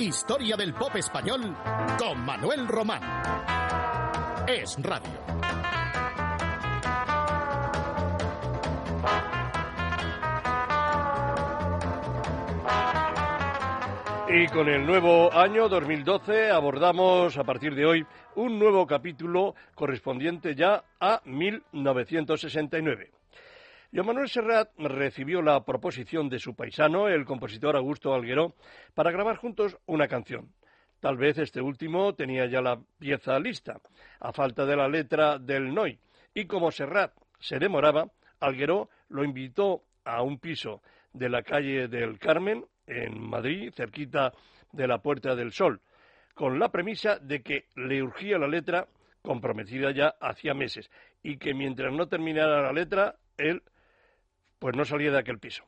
Historia del pop español con Manuel Román. Es Radio. Y con el nuevo año 2012 abordamos a partir de hoy un nuevo capítulo correspondiente ya a 1969. Joan Manuel Serrat recibió la proposición de su paisano, el compositor Augusto Algueró, para grabar juntos una canción. Tal vez este último tenía ya la pieza lista, a falta de la letra del Noi, y como Serrat se demoraba, Algueró lo invitó a un piso de la calle del Carmen, en Madrid, cerquita de la Puerta del Sol, con la premisa de que le urgía la letra comprometida ya hacía meses y que mientras no terminara la letra, él pues no salía de aquel piso.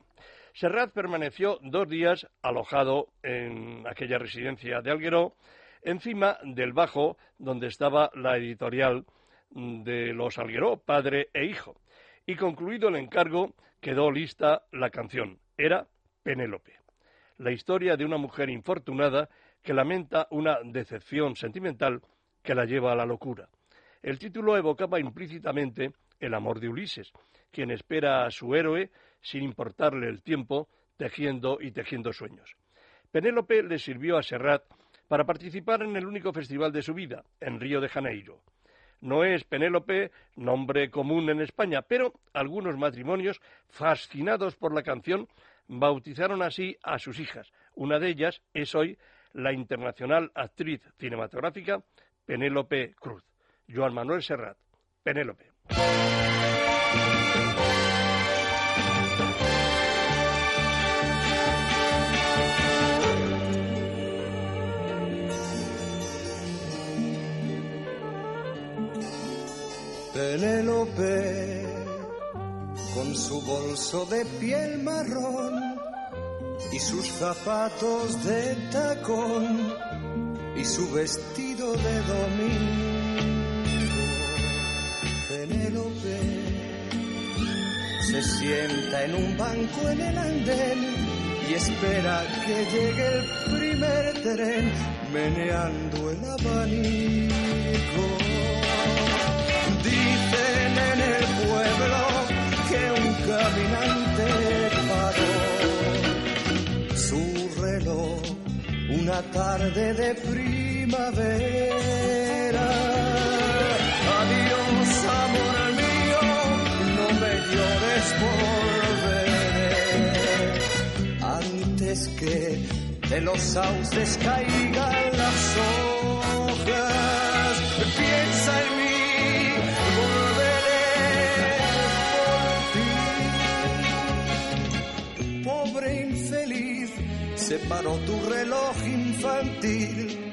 Serrat permaneció dos días alojado en aquella residencia de Algueró, encima del bajo donde estaba la editorial de los Algueró, padre e hijo. Y concluido el encargo, quedó lista la canción. Era Penélope. La historia de una mujer infortunada que lamenta una decepción sentimental que la lleva a la locura. El título evocaba implícitamente el amor de Ulises, quien espera a su héroe sin importarle el tiempo, tejiendo y tejiendo sueños. Penélope le sirvió a Serrat para participar en el único festival de su vida, en Río de Janeiro. No es Penélope nombre común en España, pero algunos matrimonios, fascinados por la canción, bautizaron así a sus hijas. Una de ellas es hoy la internacional actriz cinematográfica Penélope Cruz. Joan Manuel Serrat. Penélope. Penélope, con su bolso de piel marrón y sus zapatos de tacón y su vestido de domingo. Se sienta en un banco en el andén y espera que llegue el primer tren meneando el abanico. Dicen en el pueblo que un caminante paró su reloj una tarde de primavera. Adiós, amor llores, volveré antes que de los sauces caigan las hojas. Piensa en mí. Pobre infeliz, se paró tu reloj infantil.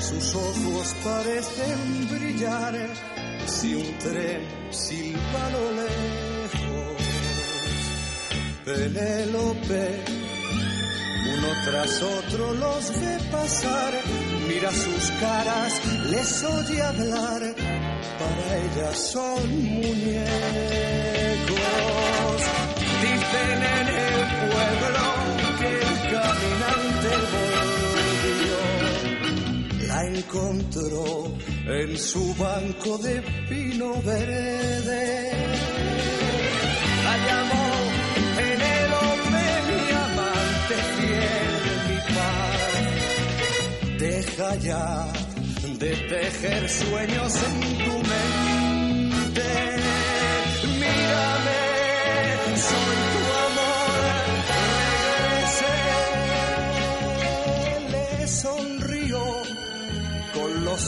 Sus ojos parecen brillar si un tren silba lo lejos. Penélope, uno tras otro los ve pasar, mira sus caras, les oye hablar, para ellas son muñecos. Dicen en el pueblo que el caminante volvió, encontró en su banco de pino verde. La llamó Penélope, mi amante fiel, mi paz. Deja ya de tejer sueños en tu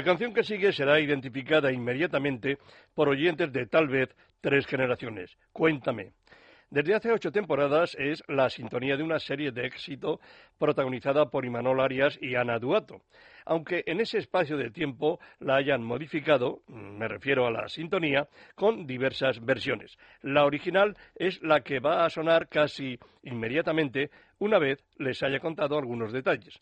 la canción que sigue será identificada inmediatamente por oyentes de tal vez tres generaciones. Cuéntame. Desde hace ocho temporadas es la sintonía de una serie de éxito protagonizada por Imanol Arias y Ana Duato. Aunque en ese espacio de tiempo la hayan modificado, me refiero a la sintonía, con diversas versiones. La original es la que va a sonar casi inmediatamente una vez les haya contado algunos detalles.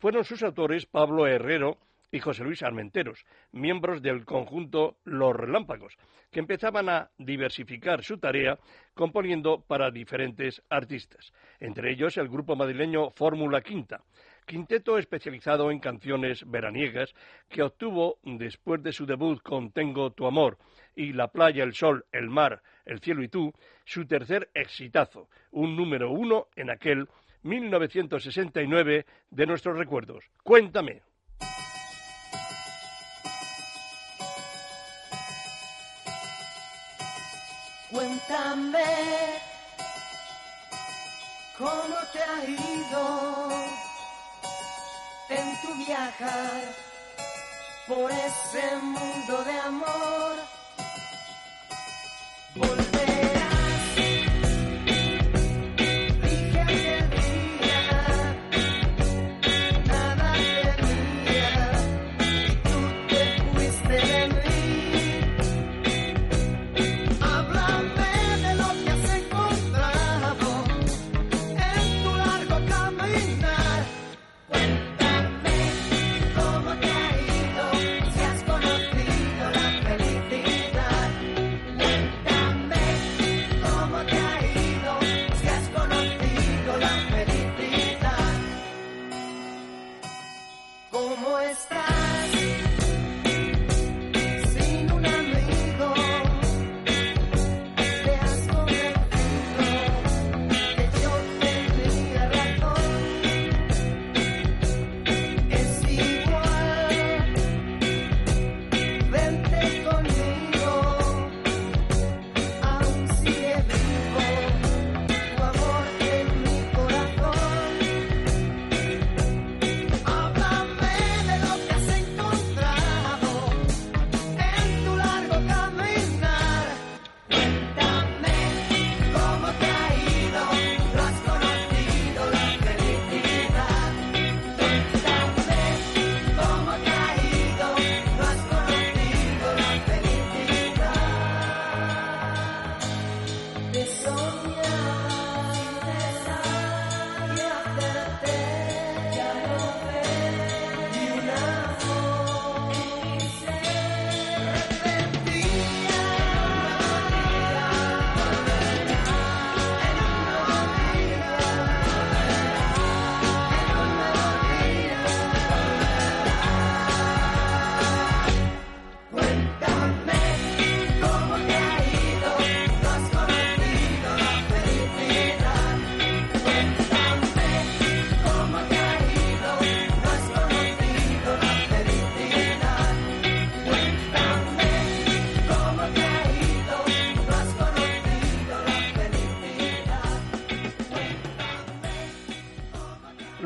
Fueron sus autores Pablo Herrero, y José Luis Armenteros, miembros del conjunto Los Relámpagos, que empezaban a diversificar su tarea componiendo para diferentes artistas, entre ellos el grupo madrileño Fórmula Quinta, quinteto especializado en canciones veraniegas que obtuvo después de su debut con Tengo tu amor y La playa, el sol, el mar, el cielo y tú, su tercer exitazo, un número uno en aquel 1969 de nuestros recuerdos. Cuéntame. Cuéntame cómo te ha ido en tu viajar por ese mundo de amor.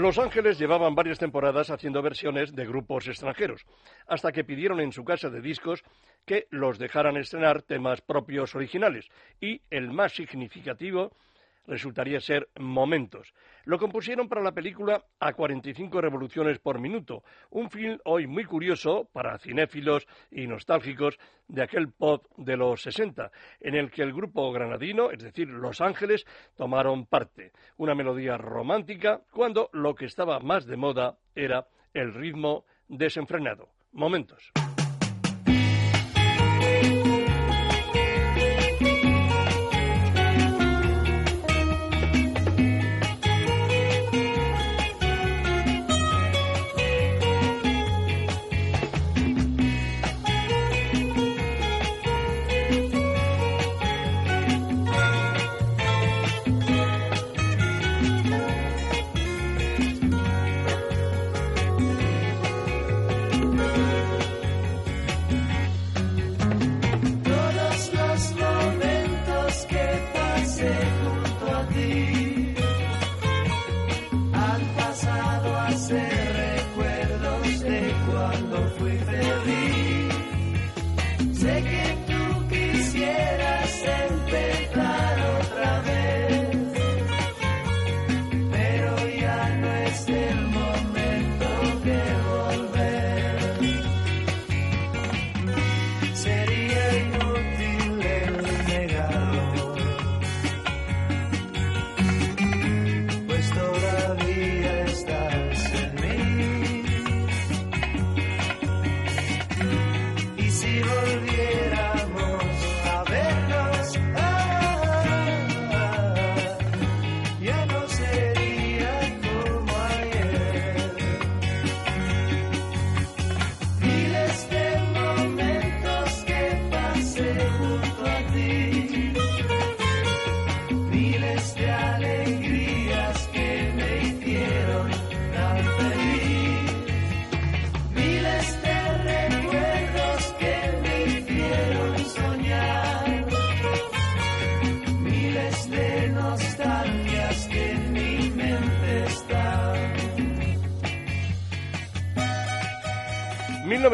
Los Ángeles llevaban varias temporadas haciendo versiones de grupos extranjeros, hasta que pidieron en su casa de discos que los dejaran estrenar temas propios originales, y el más significativo resultaría ser Momentos. Lo compusieron para la película A 45 revoluciones por minuto, un film hoy muy curioso para cinéfilos y nostálgicos de aquel pop de los 60, en el que el grupo granadino, es decir, Los Ángeles, tomaron parte. Una melodía romántica cuando lo que estaba más de moda era el ritmo desenfrenado. Momentos.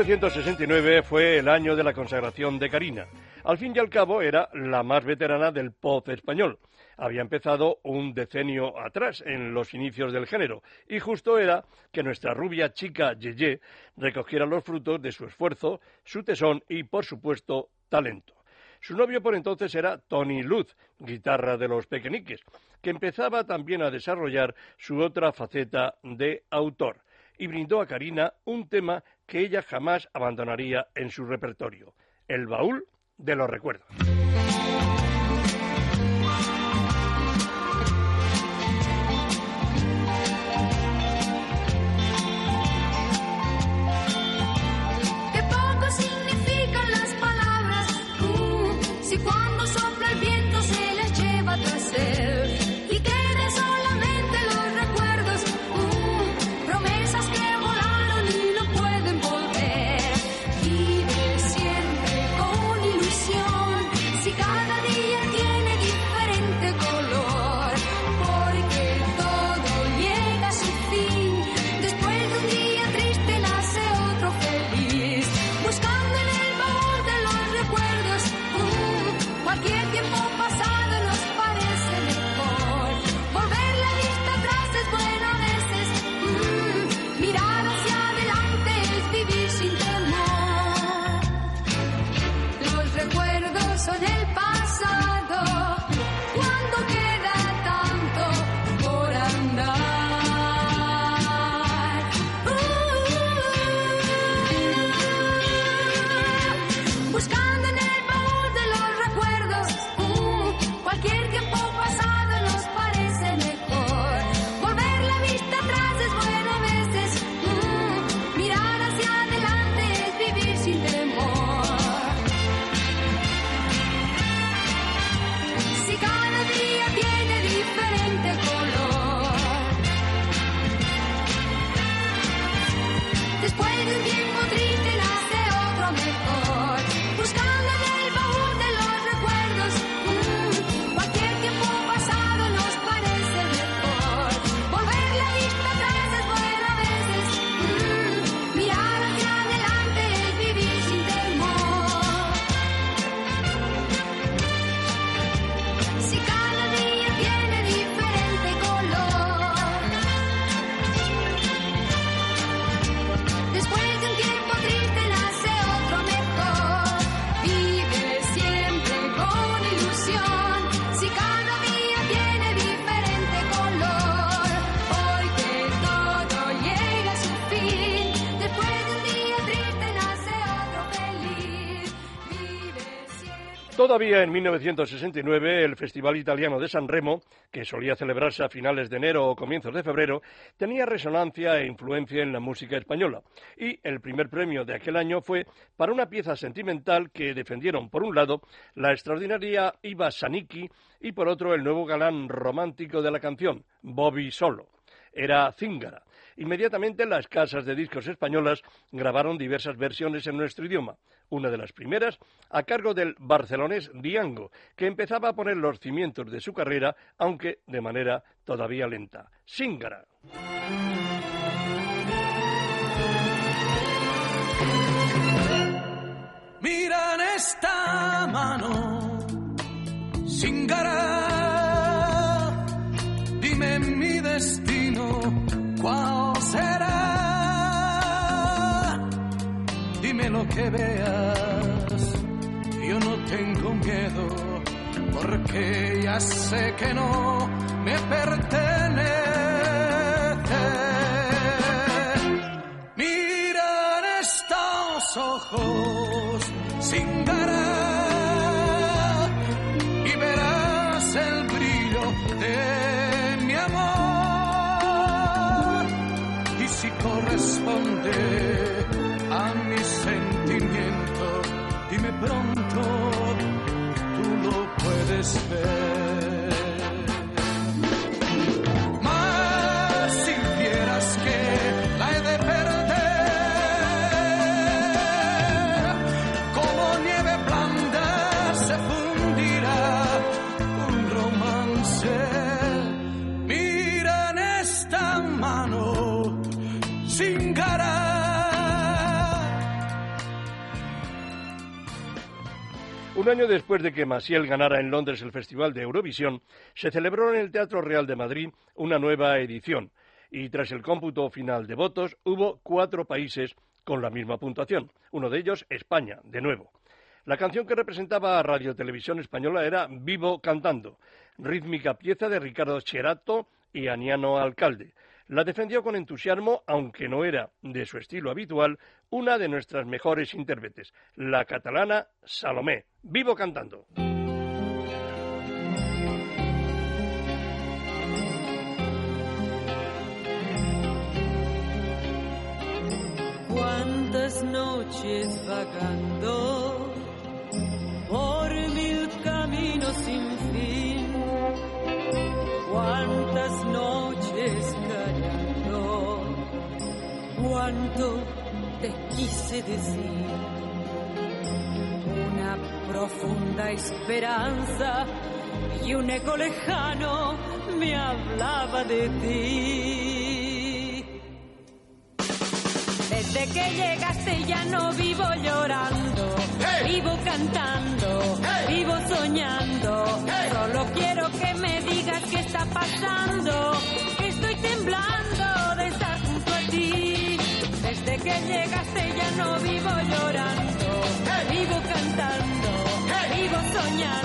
1969 fue el año de la consagración de Karina. Al fin y al cabo era la más veterana del pop español. Había empezado un decenio atrás, en los inicios del género, y justo era que nuestra rubia chica Yeye recogiera los frutos de su esfuerzo, su tesón y, por supuesto, talento. Su novio por entonces era Tony Luz, guitarra de los pequeñiques, que empezaba también a desarrollar su otra faceta de autor y brindó a Karina un tema que ella jamás abandonaría en su repertorio, el baúl de los recuerdos. Todavía en 1969, el Festival Italiano de San Remo, que solía celebrarse a finales de enero o comienzos de febrero, tenía resonancia e influencia en la música española. Y el primer premio de aquel año fue para una pieza sentimental que defendieron, por un lado, la extraordinaria Iva Sanicki y por otro, el nuevo galán romántico de la canción, Bobby Solo. Era Zingara Inmediatamente las casas de discos españolas grabaron diversas versiones en nuestro idioma. Una de las primeras a cargo del barcelonés Diango, que empezaba a poner los cimientos de su carrera, aunque de manera todavía lenta. Singara. Mira en esta mano, Singara, dime mi destino ¿Cuál que veas, yo no tengo miedo, porque ya sé que no me pertenece. Mira estos ojos sin a pronto, tú lo puedes ver. Un año después de que Maciel ganara en Londres el Festival de Eurovisión, se celebró en el Teatro Real de Madrid una nueva edición. Y tras el cómputo final de votos hubo cuatro países con la misma puntuación, uno de ellos España, de nuevo. La canción que representaba a Radio Televisión Española era Vivo Cantando, rítmica pieza de Ricardo Cherato y Aniano Alcalde, la defendió con entusiasmo, aunque no era de su estilo habitual, una de nuestras mejores intérpretes, la catalana Salomé. Vivo cantando. Cuántas noches vagando cuánto te quise decir. Una profunda esperanza y un eco lejano me hablaba de ti. Desde que llegaste ya no vivo llorando, vivo cantando, vivo soñando. Solo quiero que me digas qué está pasando, estoy temblando de que llegaste ya no vivo llorando, vivo cantando, vivo soñando,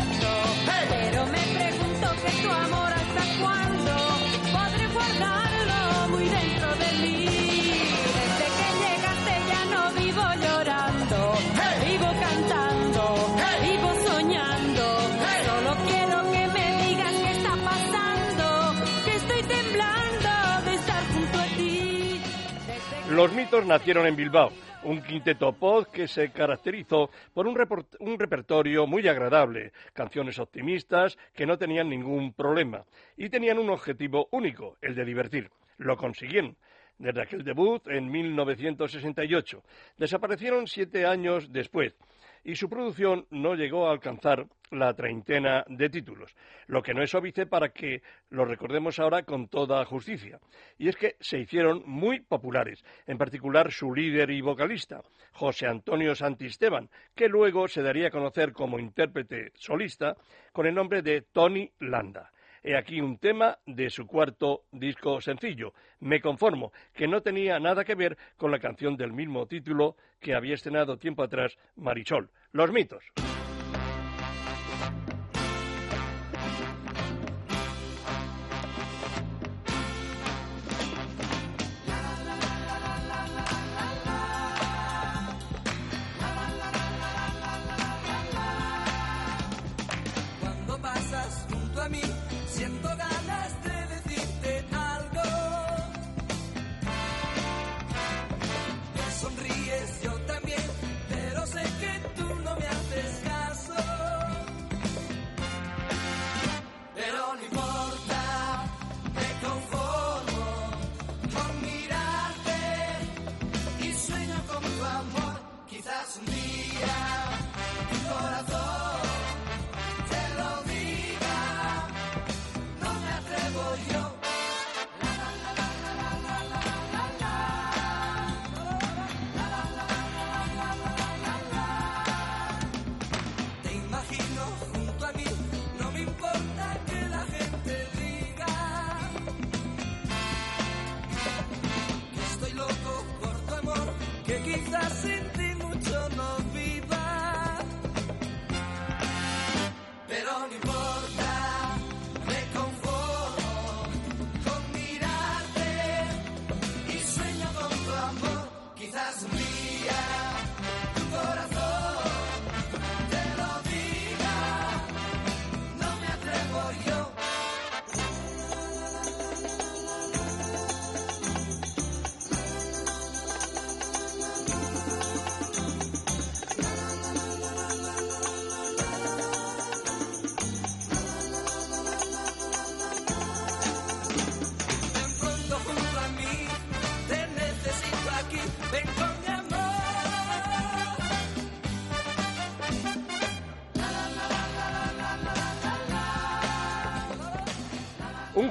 Los mitos nacieron en Bilbao, un quinteto pop que se caracterizó por un, repertorio muy agradable, canciones optimistas que no tenían ningún problema y tenían un objetivo único, el de divertir. Lo consiguieron desde aquel debut en 1968. Desaparecieron siete años después y su producción no llegó a alcanzar la treintena de títulos, lo que no es óbice para que lo recordemos ahora con toda justicia. Y es que se hicieron muy populares, en particular su líder y vocalista, José Antonio Santisteban, que luego se daría a conocer como intérprete solista con el nombre de Tony Landa. He aquí un tema de su cuarto disco sencillo, Me conformo, que no tenía nada que ver con la canción del mismo título que había estrenado tiempo atrás Marisol, Los mitos.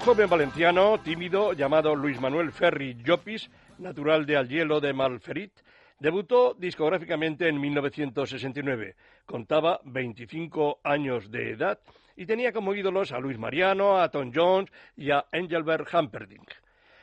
Joven valenciano tímido llamado Luis Manuel Ferri Llopis, natural de Alhielo de Malferit, debutó discográficamente en 1969. Contaba 25 años de edad y tenía como ídolos a Luis Mariano, a Tom Jones y a Engelbert Humperdinck.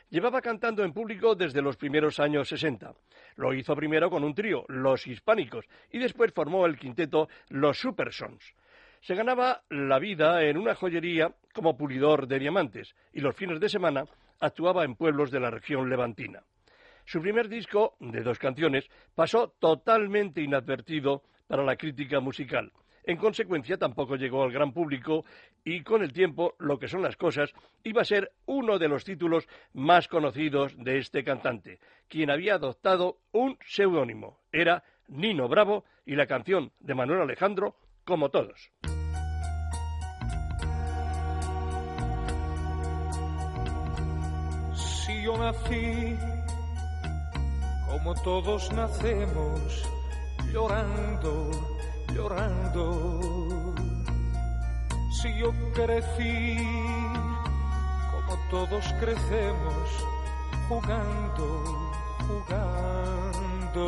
Llevaba cantando en público desde los primeros años 60. Lo hizo primero con un trío, Los Hispánicos, y después formó el quinteto Los Supersons. Se ganaba la vida en una joyería como pulidor de diamantes y los fines de semana actuaba en pueblos de la región levantina. Su primer disco, de dos canciones, pasó totalmente inadvertido para la crítica musical. En consecuencia, tampoco llegó al gran público y con el tiempo, lo que son las cosas, iba a ser uno de los títulos más conocidos de este cantante, quien había adoptado un seudónimo. Era Nino Bravo y la canción de Manuel Alejandro, como todos. Yo nací como todos nacemos, llorando, llorando. Si yo crecí como todos crecemos, jugando, jugando.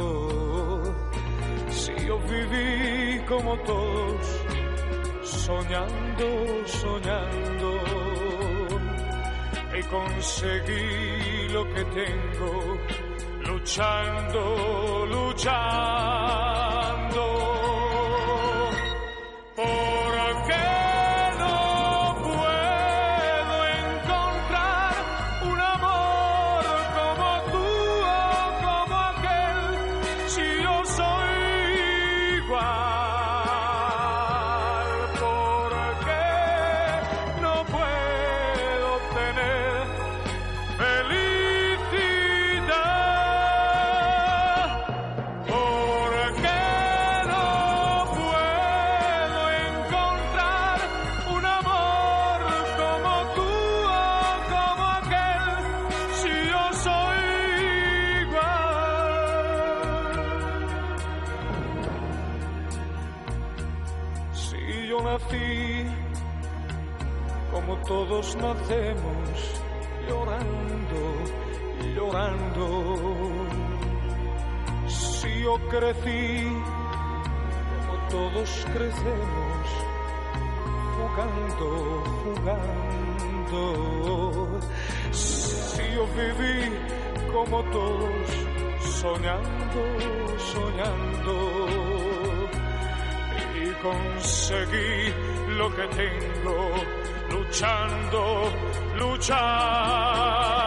Si yo viví como todos, soñando, soñando conseguí lo que tengo luchando, luchando. Nací como todos nacemos, llorando, llorando. Si yo crecí como todos crecemos, jugando, jugando. Si yo viví como todos, soñando, soñando conseguí lo que tengo luchando, luchando.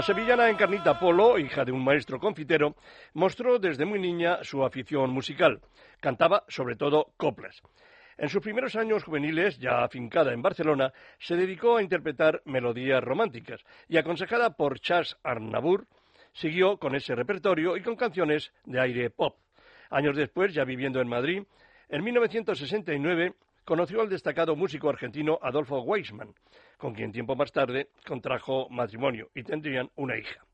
La sevillana Encarnita Polo, hija de un maestro confitero, mostró desde muy niña su afición musical. Cantaba sobre todo coplas. En sus primeros años juveniles, ya afincada en Barcelona, se dedicó a interpretar melodías románticas y, aconsejada por Charles Arnabur, siguió con ese repertorio y con canciones de aire pop. Años después, ya viviendo en Madrid, En 1969 conoció al destacado músico argentino Adolfo Weisman, con quien tiempo más tarde contrajo matrimonio y tendrían una hija.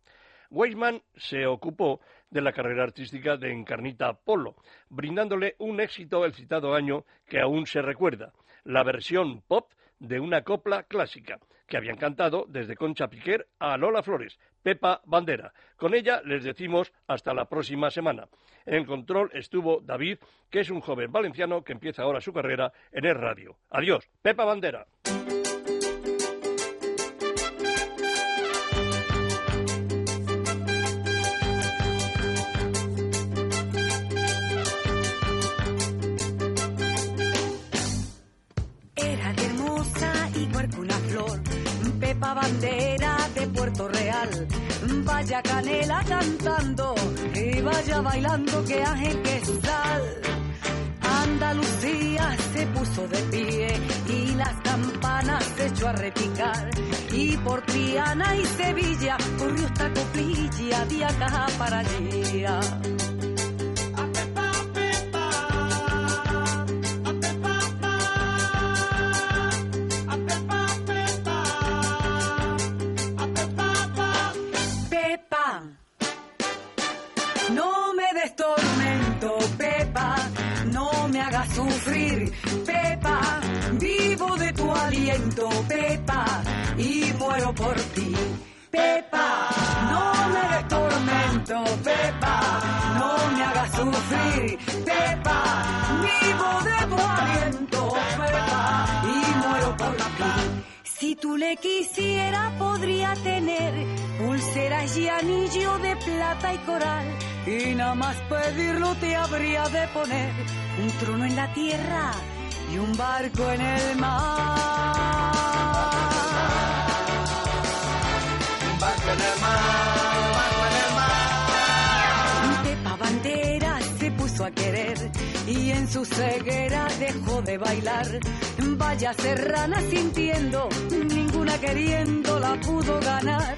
Weisman se ocupó de la carrera artística de Encarnita Polo, brindándole un éxito el citado año que aún se recuerda, la versión pop de una copla clásica que habían cantado desde Concha Piquer a Lola Flores, Pepa Bandera. Con ella les decimos hasta la próxima semana. En control estuvo David, que es un joven valenciano que empieza ahora su carrera en el radio. Adiós, Pepa bandera Vaya canela cantando y vaya bailando que ángel que sal. Andalucía se puso de pie y las campanas se echó a repicar. Y por Triana y Sevilla corrió esta coplilla de acá para allá. Pepa, y muero por ti. Pepa, no me des tormento, Pepa, no me hagas sufrir, Pepa, vivo de tu aliento, Pepa, y muero por ti. Si tú le quisieras, podría tener pulseras y anillo de plata y coral. Y nada más pedirlo te habría de poner un trono en la tierra y un barco en el mar. En. Pepa Bandera se puso a querer y en su ceguera dejó de bailar. Vaya serrana sintiendo, ninguna queriendo la pudo ganar.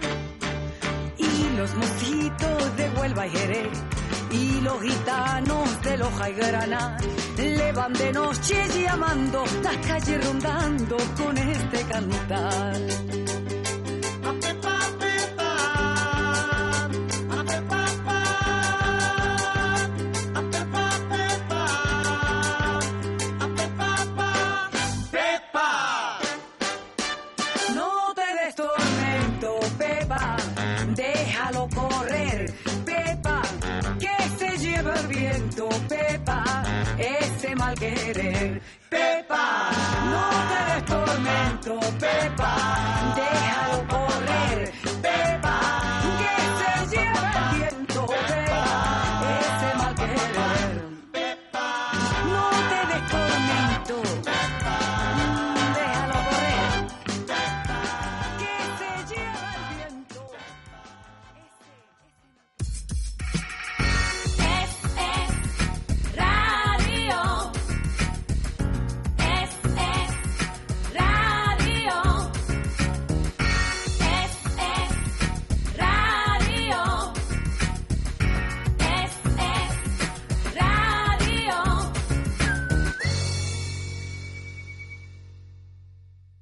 Y los mosquitos de Huelva y Jerez y los gitanos de Loja y Granada le van de noche llamando las calles rondando con este cantar. déjalo correr. Pepa, que se lleva el viento. Pepa, ese mal querer. Pepa, no te des tormento. Pepa.